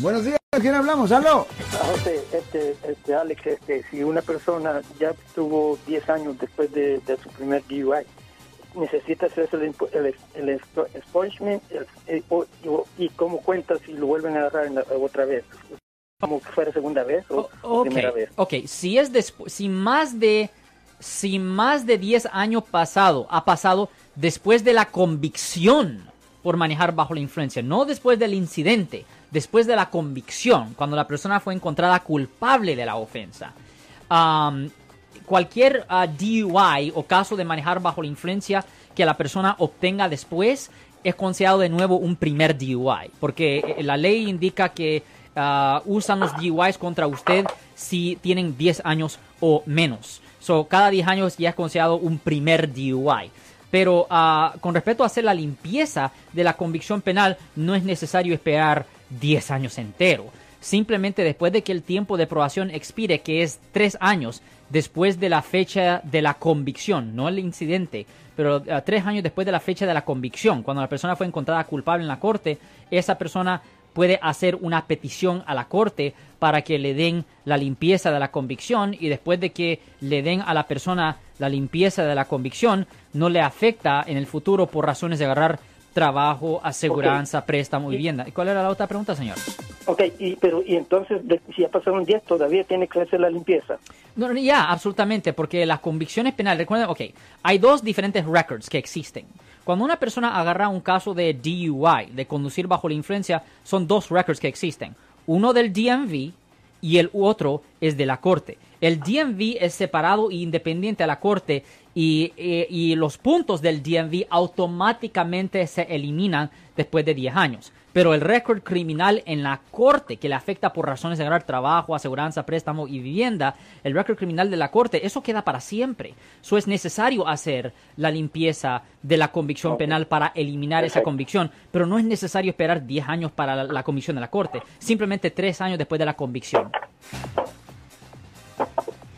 Buenos días, ¿quién hablamos? ¡Aló! José, este, este, Alex, este, si una persona ya tuvo 10 años después de, de su primer DUI, necesita hacerse el, el, el expungement el- el- o- o- y cómo cuenta si lo vuelven a agarrar en la- otra vez, como que fuera segunda vez o, o Ok, primera vez. ok, si es despu- si más de si más de 10 años pasado ha pasado después de la convicción por manejar bajo la influencia, no después del incidente, después de la convicción, cuando la persona fue encontrada culpable de la ofensa. Am, cualquier ah, DUI o caso de manejar bajo la influencia que la persona obtenga después es considerado de nuevo un primer DUI, porque eh, la ley indica que ah, usan los DUIs contra usted si tienen 10 años o menos. So, cada 10 años ya es considerado un primer DUI. Pero ah, con respecto a hacer la limpieza de la convicción penal, no es necesario esperar 10 años entero. Simplemente después de que el tiempo de probación expire, que es 3 años después de la fecha de la convicción, no el incidente, pero ah, tres años después de la fecha de la convicción, cuando la persona fue encontrada culpable en la corte, esa persona puede hacer una petición a la corte para que le den la limpieza de la convicción y después de que le den a la persona la limpieza de la convicción, no le afecta en el futuro por razones de agarrar trabajo, aseguranza, préstamo, vivienda. ¿Y cuál era la otra pregunta, señor? Ok, y, pero y entonces, de- si ya pasaron 10, todavía tiene que hacer la limpieza. No, ya, absolutamente, porque las convicciones penales, recuerden, ok, hay dos diferentes records que existen. Cuando una persona agarra un caso de DUI, de conducir bajo la influencia, son dos records que existen. Uno del DMV y el otro es de la corte. El DMV es separado e independiente a la corte y, eh, y los puntos del DMV automáticamente se eliminan después de 10 años. Pero el récord criminal en la corte, que le afecta por razones de ganar trabajo, aseguranza, préstamo y vivienda, el récord criminal de la corte, eso queda para siempre. Eso es necesario hacer la limpieza de la convicción penal para eliminar esa convicción, pero no es necesario esperar 10 años para la, la convicción de la corte, simplemente 3 años después de la convicción.